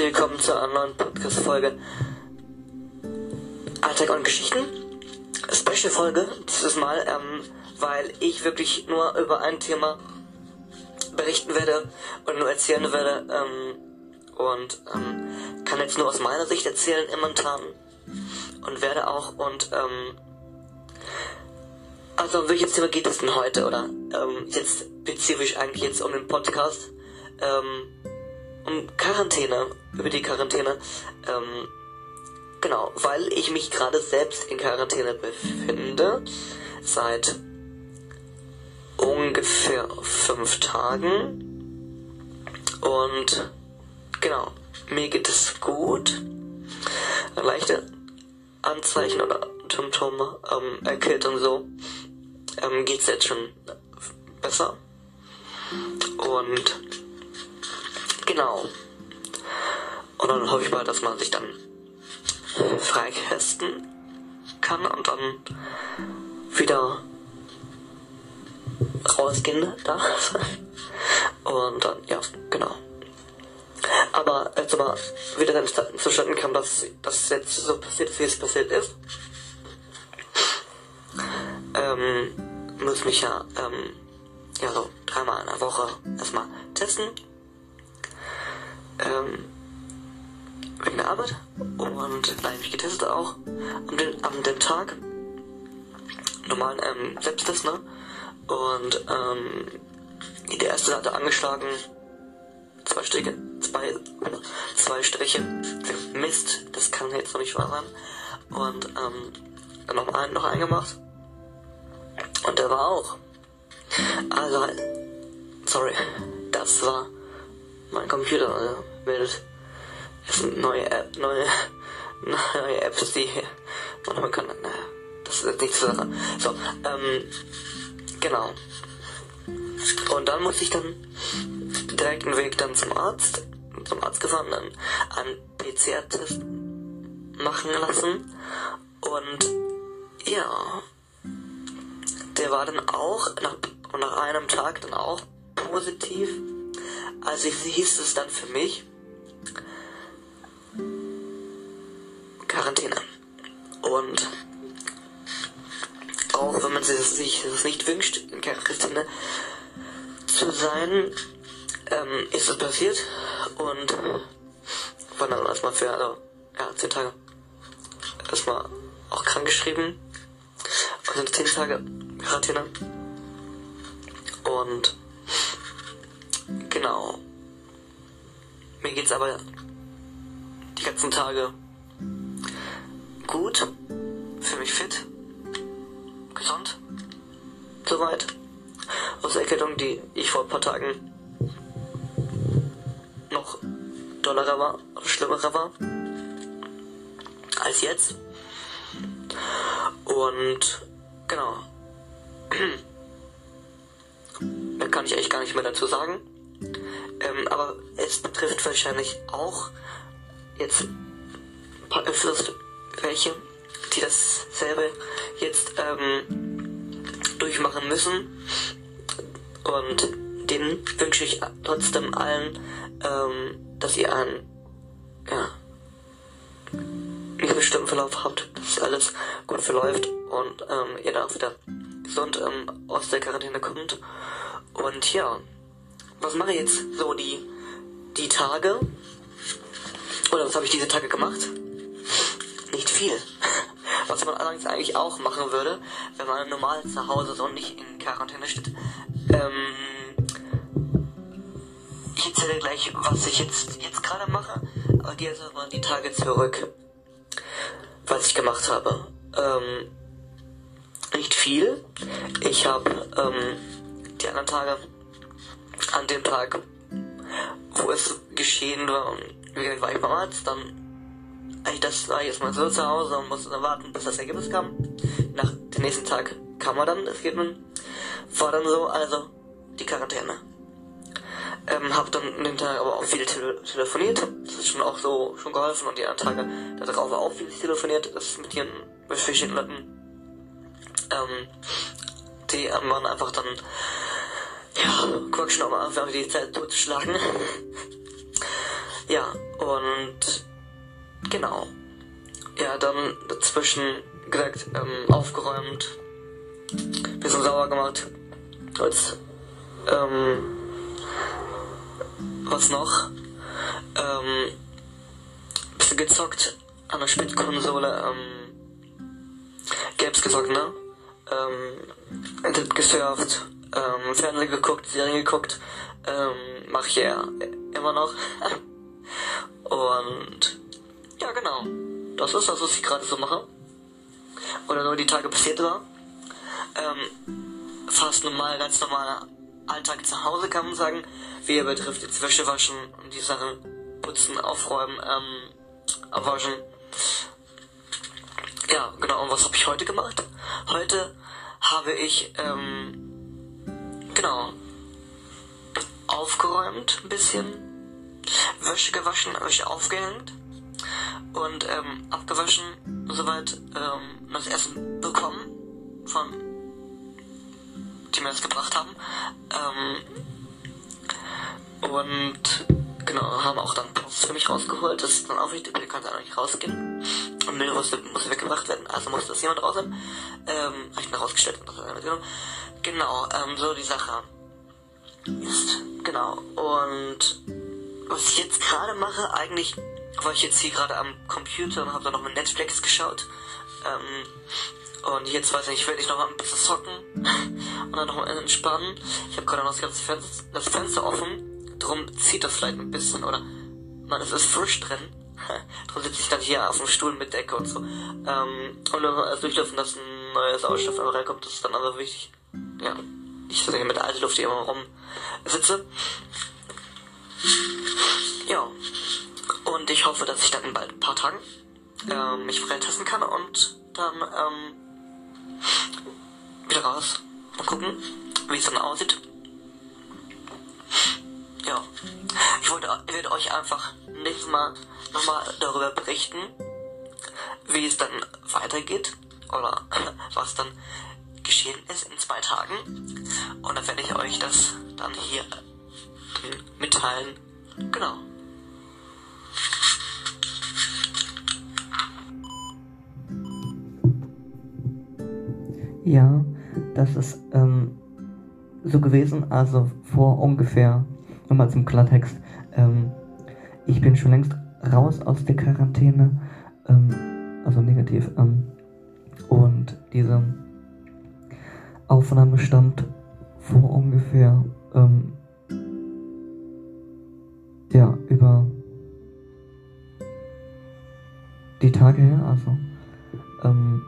herzlich willkommen zu einer neuen Podcast-Folge Alltag und Geschichten. Special-Folge dieses Mal, ähm, weil ich wirklich nur über ein Thema berichten werde und nur erzählen werde ähm, und ähm, kann jetzt nur aus meiner Sicht erzählen momentan und werde auch und ähm, also um welches Thema geht es denn heute oder ähm, jetzt spezifisch eigentlich jetzt um den Podcast ähm, um Quarantäne über die Quarantäne. Ähm, genau weil ich mich gerade selbst in Quarantäne befinde seit ungefähr fünf Tagen. Und genau mir geht es gut. Leichte Anzeichen oder Symptome ähm, Erkältung so ähm, geht's jetzt schon besser. Und genau. Und dann hoffe ich mal, dass man sich dann freitesten kann und dann wieder rausgehen darf. Und dann, ja, genau. Aber als mal wieder dann zustande kam, dass das jetzt so passiert ist, wie es passiert ist, ähm, muss mich ja, ähm, ja so dreimal in der Woche erstmal testen. Ähm, wegen der Arbeit. Und da habe ich getestet auch am dem, dem Tag. Normalen ähm, Selbsttest, ne? Und ähm, der erste hatte angeschlagen zwei Striche, zwei, zwei Striche. Mist, das kann jetzt noch nicht wahr sein. Und ähm, dann noch einen noch eingemacht. Und der war auch. Also, sorry, das war mein Computer. Also, meldet es neue App, neue, neue Apps, die man kann. Naja, das ist jetzt nichts sagen. So, ähm, genau. Und dann muss ich dann direkt einen Weg dann zum Arzt, zum Arzt gefahren, dann einen PCR-Test machen lassen. Und ja, der war dann auch nach, nach einem Tag dann auch positiv. Also hieß es dann für mich Quarantäne. Und auch wenn man sich das nicht wünscht, in Quarantäne zu sein, ähm, ist es passiert und war dann erstmal für also, ja, zehn Tage erstmal auch krank geschrieben. Also zehn Tage Quarantäne. Und genau. Mir geht's aber die ganzen Tage gut. Für mich fit. Gesund. Soweit. Aus Erkältung, die ich vor ein paar Tagen noch dollerer war, schlimmerer war als jetzt. Und genau. Mehr kann ich eigentlich gar nicht mehr dazu sagen. Ähm, aber es betrifft wahrscheinlich auch jetzt ein paar öfters welche, die dasselbe jetzt ähm, durchmachen müssen. Und denen wünsche ich trotzdem allen, ähm, dass ihr einen ja, nicht bestimmten Verlauf habt, dass alles gut verläuft und ähm, ihr dann auch wieder gesund ähm, aus der Quarantäne kommt. Und ja, was mache ich jetzt so die, die Tage? Oder was habe ich diese Tage gemacht? Nicht viel. Was man allerdings eigentlich auch machen würde, wenn man normal zu Hause so nicht in Quarantäne steht. Ähm, ich erzähle gleich, was ich jetzt, jetzt gerade mache, aber gehe jetzt mal die Tage zurück, was ich gemacht habe. Ähm, nicht viel. Ich habe ähm, die anderen Tage, an dem Tag, wo es geschehen war, war ich beim Arzt, dann ich das war jetzt mal so zu Hause und musste dann warten, bis das Ergebnis kam. Nach dem nächsten Tag kam er dann, das Ergebnis. War dann so, also die Quarantäne. Ähm, hab dann den Tag aber auch viel tele telefoniert. Das ist schon auch so schon geholfen und die anderen Tage darauf auch viel telefoniert. Das mit ihren verschiedenen Leuten ähm, die waren einfach dann, ja, quatschen aber einfach die Zeit totschlagen. Ja, und genau. Ja, dann dazwischen gesagt, ähm, aufgeräumt, bisschen sauer gemacht. Als, ähm, was noch? Ähm, bisschen gezockt an der Spielkonsole, ähm, Games gezockt, ne? Ähm, Internet gesurft, ähm, Fernsehen geguckt, Serien geguckt, ähm, mach ich ja immer noch. Und ja, genau. Das ist das, was ich gerade so mache. Oder nur die Tage passiert war. Ähm, fast normal, ganz normaler Alltag zu Hause kann man sagen. Wie er betrifft jetzt Wäsche waschen und die Sachen putzen, aufräumen, ähm, abwaschen. Ja, genau. Und was habe ich heute gemacht? Heute habe ich, ähm, genau, aufgeräumt ein bisschen, Wäsche gewaschen, Wäsche aufgehängt und ähm, abgewaschen und soweit ähm, das Essen bekommen von die mir das gebracht haben. Ähm, und genau, haben auch dann Post für mich rausgeholt. Das ist dann auch wichtig, ihr könnt dann nicht rausgehen. Und Müll muss, muss weggebracht werden, also muss das jemand raus haben. Ähm, hab ich mir rausgestellt und das mitgenommen. Genau, ähm, so die Sache ist. Genau. Und was ich jetzt gerade mache, eigentlich war ich jetzt hier gerade am Computer und habe dann noch mit Netflix geschaut. Ähm, und jetzt weiß ich nicht, werde ich noch mal ein bisschen zocken und dann noch mal entspannen. Ich habe gerade noch das ganze Fenster, das Fenster offen, drum zieht das vielleicht ein bisschen oder man es ist frisch drin. drum sitze ich dann hier auf dem Stuhl mit Decke und so. Ähm, und dann erst durchlaufen, dass ein neuer Sauerstoff reinkommt, das ist dann einfach wichtig. Ja, ich sitze hier mit der alten Luft hier immer rum sitze. Hoffe, dass ich dann in bald ein paar Tagen ähm, mich freitesten kann und dann ähm, wieder raus. Mal gucken, wie es dann aussieht. Ja. Ich wollte, ich werde euch einfach nächstes Mal nochmal darüber berichten, wie es dann weitergeht oder was dann geschehen ist in zwei Tagen. Und dann werde ich euch das dann hier mitteilen. Genau. Ja, das ist ähm, so gewesen, also vor ungefähr, nochmal zum Klartext, ähm, ich bin schon längst raus aus der Quarantäne, ähm, also negativ, ähm, und diese Aufnahme stammt vor ungefähr, ähm, ja, über die Tage her, also ähm,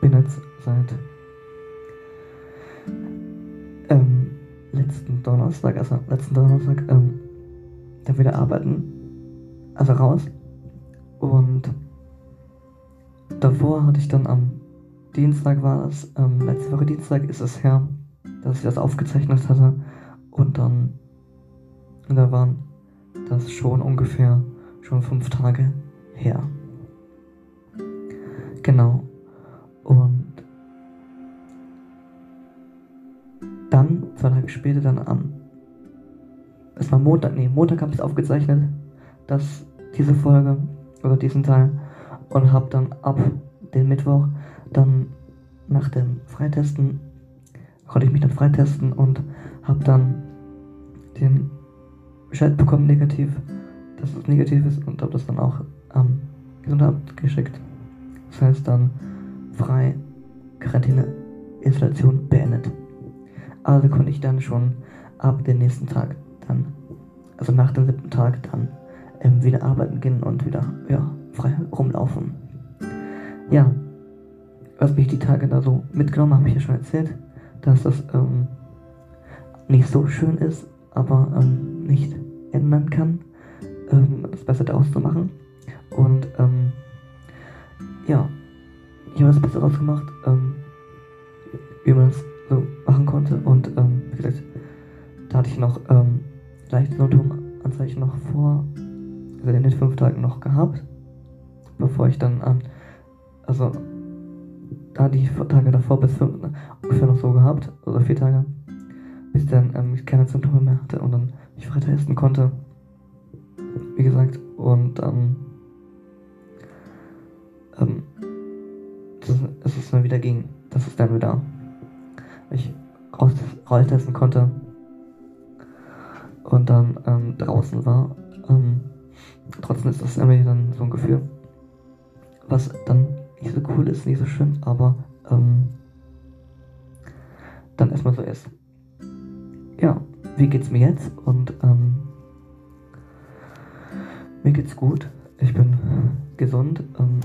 bin jetzt seit letzten Donnerstag, also letzten Donnerstag, ähm, da wieder arbeiten, also raus. Und davor hatte ich dann am Dienstag war es, ähm, letzte Woche Dienstag ist es her, dass ich das aufgezeichnet hatte. Und dann, da waren das schon ungefähr schon fünf Tage her. Genau. Und dann, zwei Tage später, dann am, es war Montag, nee, Montag habe ich es aufgezeichnet, dass diese Folge, oder diesen Teil, und habe dann ab den Mittwoch dann nach dem Freitesten konnte ich mich dann freitesten und habe dann den Bescheid bekommen, negativ, dass es negativ ist und habe das dann auch am Gesundheitsamt geschickt. Das heißt dann frei Quarantäne Installation beendet. Also konnte ich dann schon ab dem nächsten Tag dann, also nach dem siebten Tag dann ähm, wieder arbeiten gehen und wieder ja, frei rumlaufen. Ja, was mich die Tage da so mitgenommen habe, ich ja schon erzählt, dass das ähm, nicht so schön ist, aber ähm, nicht ändern kann, ähm, das Beste daraus zu machen. Und ähm, ja, ich habe das Beste daraus gemacht, ähm, wie man so machen konnte. Und ähm, wie gesagt, da hatte ich noch leichte Symptomanzeichen noch vor, also in den fünf Tagen noch gehabt, bevor ich dann an, also da die Tage davor bis fünf, ungefähr noch so gehabt, oder vier Tage, bis dann ähm, ich keine Symptome mehr hatte und dann mich weiter essen konnte. wie gesagt, und dann ähm, dass es dann wieder ging, dass es dann wieder ich raus, raustesten konnte und dann ähm, draußen war. Ähm, trotzdem ist das irgendwie dann so ein Gefühl, was dann nicht so cool ist, nicht so schön, aber ähm, dann erstmal so ist. Ja, wie geht's mir jetzt? Und ähm, mir geht's gut. Ich bin gesund. Ähm,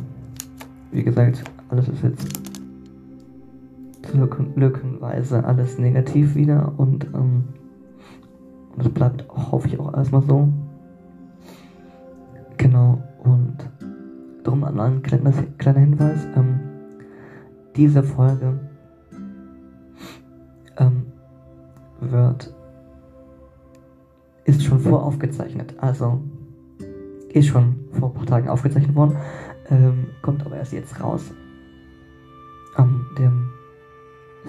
wie gesagt, alles ist jetzt lückenweise alles negativ wieder und ähm, das bleibt, hoffe ich, auch erstmal so. Genau, und drum an ein kleiner, kleiner Hinweis. Ähm, diese Folge ähm, wird ist schon voraufgezeichnet. Also ist schon vor ein paar Tagen aufgezeichnet worden, ähm, kommt aber erst jetzt raus.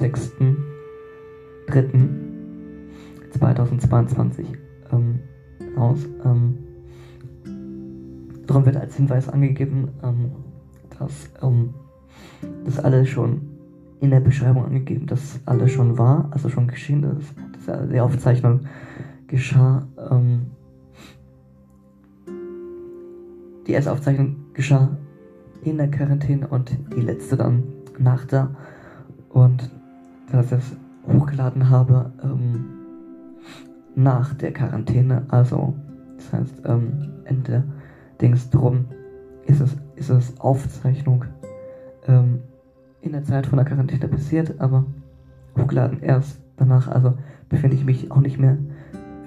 6.3.2022 ähm, raus. Ähm, darum wird als Hinweis angegeben, ähm, dass ähm, das alles schon in der Beschreibung angegeben, dass alles schon war, also schon geschehen ist, dass die Aufzeichnung geschah. Ähm, die erste Aufzeichnung geschah in der Quarantäne und die letzte dann nach der. Und dass ich es hochgeladen habe ähm, nach der Quarantäne, also das heißt ähm, Ende Dings drum, ist es, ist es Aufzeichnung ähm, in der Zeit von der Quarantäne passiert, aber hochgeladen erst danach, also befinde ich mich auch nicht mehr,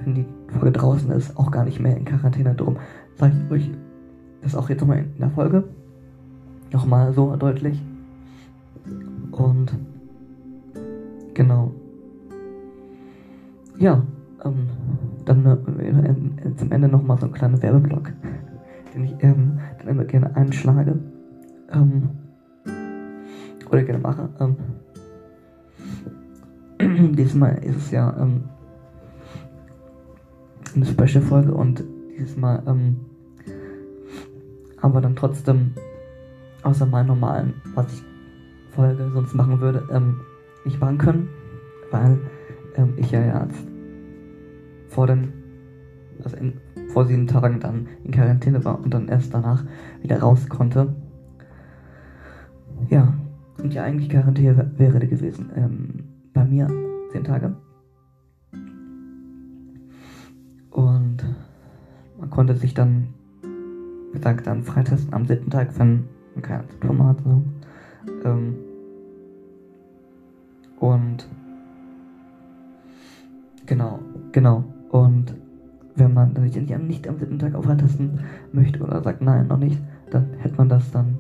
wenn die Folge draußen ist, auch gar nicht mehr in Quarantäne drum. Sag ich euch das auch jetzt nochmal in der Folge. Nochmal so deutlich. Und genau. Ja, ähm, dann äh, zum Ende nochmal so ein kleiner Werbeblock, den ich ähm, dann immer gerne einschlage. Ähm, oder gerne mache. Ähm, diesmal ist es ja ähm, eine Special-Folge und dieses Mal ähm, haben wir dann trotzdem außer meinen normalen, was ich Folge sonst machen würde, ähm, nicht machen können, weil ähm, ich ja jetzt vor den, also in, vor sieben Tagen dann in Quarantäne war und dann erst danach wieder raus konnte. Ja, und ja eigentlich Quarantäne wäre gewesen. Ähm, bei mir zehn Tage. Und man konnte sich dann, wie gesagt, dann freitesten am siebten Tag, wenn man keine Symptome hat. So. Ähm, und genau, genau. Und wenn man dann nicht, am siebten Tag auf freitesten möchte oder sagt nein, noch nicht, dann hätte man das dann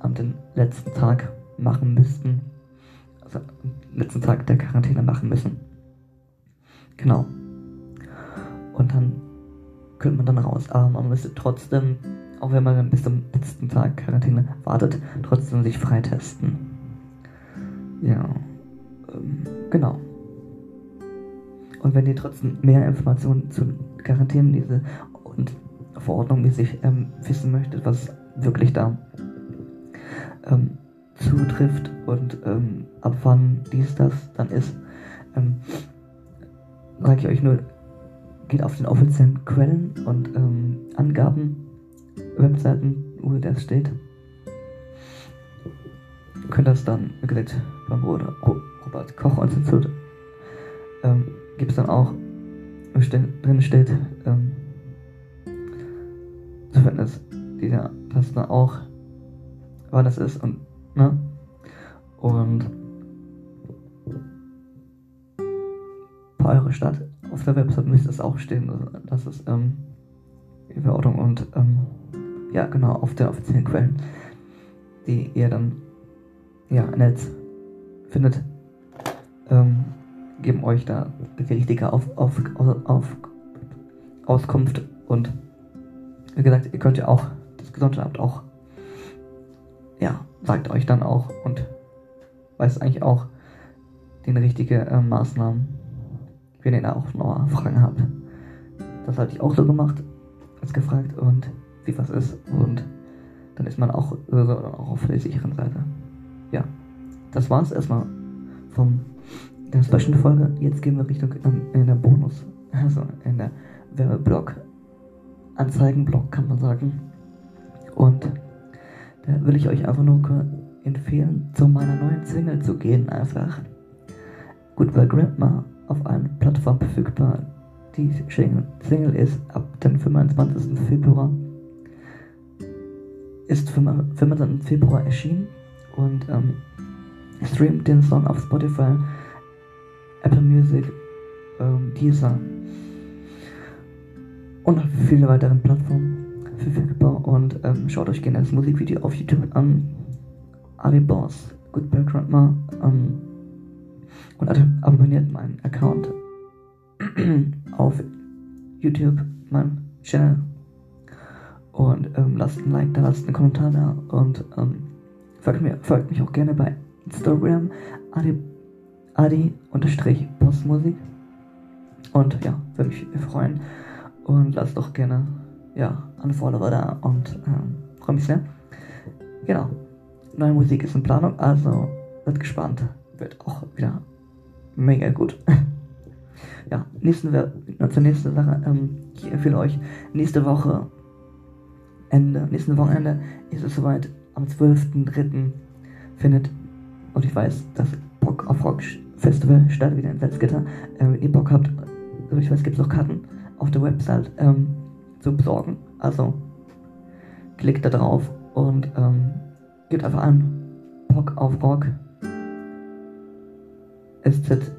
am den letzten Tag machen müssen. Also am letzten Tag der Quarantäne machen müssen. Genau. Und dann könnte man dann raus. Aber man müsste trotzdem auch wenn man dann bis zum letzten Tag Quarantäne wartet, trotzdem sich freitesten. Ja, ähm, genau. Und wenn ihr trotzdem mehr Informationen zu Quarantänen diese und Verordnung mäßig ähm, wissen möchtet, was wirklich da ähm, zutrifft und ähm, ab wann dies, das dann ist, ähm, sage ich euch nur, geht auf den offiziellen Quellen und ähm, Angaben Webseiten, wo das steht. Könnt das dann, wie gesagt, beim Robert Koch Institut ähm, gibt es dann auch, drin steht, ähm, zu Fitness, die da, das dann auch, wann das ist und, ne? Und bei eurer Stadt auf der Website müsste es auch stehen, dass es, ähm, die Verordnung und, ähm, ja, genau, auf den offiziellen Quellen, die ihr dann ja, Netz findet, ähm, geben euch da die richtige auf, auf, auf, Auskunft und wie gesagt, ihr könnt ja auch das Gesundheitsamt auch ja, sagt euch dann auch und weiß eigentlich auch den richtigen äh, Maßnahmen, wenn ihr da auch noch Fragen habt. Das hatte ich auch so gemacht uns gefragt und wie was ist und dann ist man auch, also auch auf der sicheren Seite. Das war's erstmal vom der Special-Folge. Jetzt gehen wir Richtung ähm, in der Bonus, also in der Werbeblock, Anzeigenblock kann man sagen. Und da will ich euch einfach nur empfehlen, zu meiner neuen Single zu gehen einfach. Goodbye Grandma auf allen Plattformen verfügbar. Die Single ist ab dem 25. Februar ist 25. Februar erschienen und ähm, streamt den Song auf Spotify, Apple Music, ähm, Deezer und auf viele weiteren Plattformen verfügbar und ähm, schaut euch gerne das Musikvideo auf YouTube an. Ali Boss, Goodbye Grandma ähm, und abonniert meinen Account auf YouTube, meinen Channel und ähm, lasst ein Like da, lasst einen Kommentar da und ähm, folgt, mir, folgt mich auch gerne bei Instagram adi, adi Postmusik und ja, würde mich freuen und lasst doch gerne ja, einen Follower da und ähm, freue mich sehr. Genau, neue Musik ist in Planung, also wird gespannt, wird auch wieder mega gut. ja, nächsten, zur nächsten Sache, ähm, ich empfehle euch nächste Woche Ende, nächsten Wochenende ist es soweit. Am 12.03. findet, und ich weiß, das Bock auf Rock Festival statt wieder in Salzgitter. Äh, wenn ihr Bock habt, also ich weiß, gibt es auch Karten auf der Website ähm, zu besorgen. Also klickt da drauf und ähm, gebt einfach an. Bock auf Rock. SZ.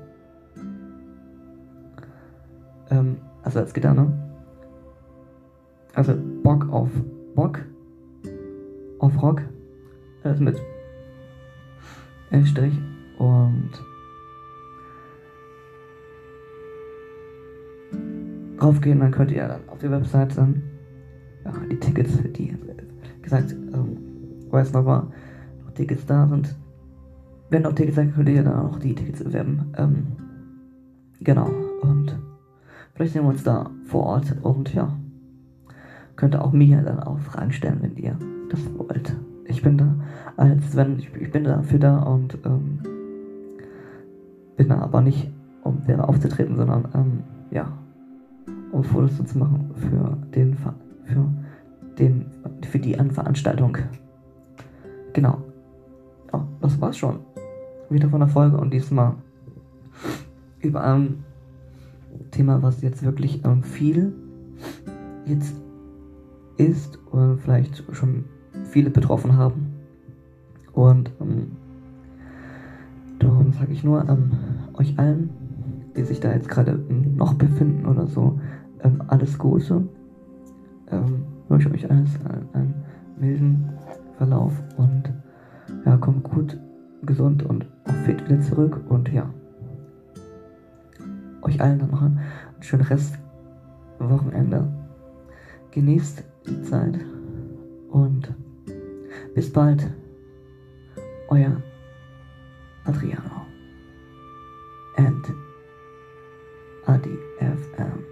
Ähm, also als Gitter, ne? Also Bock auf Bock auf Rock. Also mit Strich und raufgehen, dann könnt ihr dann auf die Website dann ja, die Tickets, die gesagt, ähm, weiß noch mal, noch Tickets da sind. Wenn noch Tickets sind, könnt ihr dann auch die Tickets erwerben. Ähm, genau. Und vielleicht sehen wir uns da vor Ort und ja könnt ihr auch mir dann auch Fragen stellen, wenn ihr das wollt. Ich bin da als wenn ich, ich bin dafür da und ähm, bin da aber nicht, um selber aufzutreten, sondern ähm, ja, um Fotos zu machen für den für den für die Veranstaltung. Genau. Oh, das war's schon. Wieder von der Folge und diesmal über ein Thema, was jetzt wirklich ähm, viel jetzt ist oder vielleicht schon viele betroffen haben. Und ähm, darum sage ich nur ähm, euch allen, die sich da jetzt gerade noch befinden oder so, ähm, alles Gute. Ähm, wünsche euch alles einen, einen milden Verlauf und ja, kommt gut, gesund und auch fit wieder zurück und ja. Euch allen dann noch ein schönes Restwochenende. Genießt die Zeit und bis bald, euer Adriano and FM.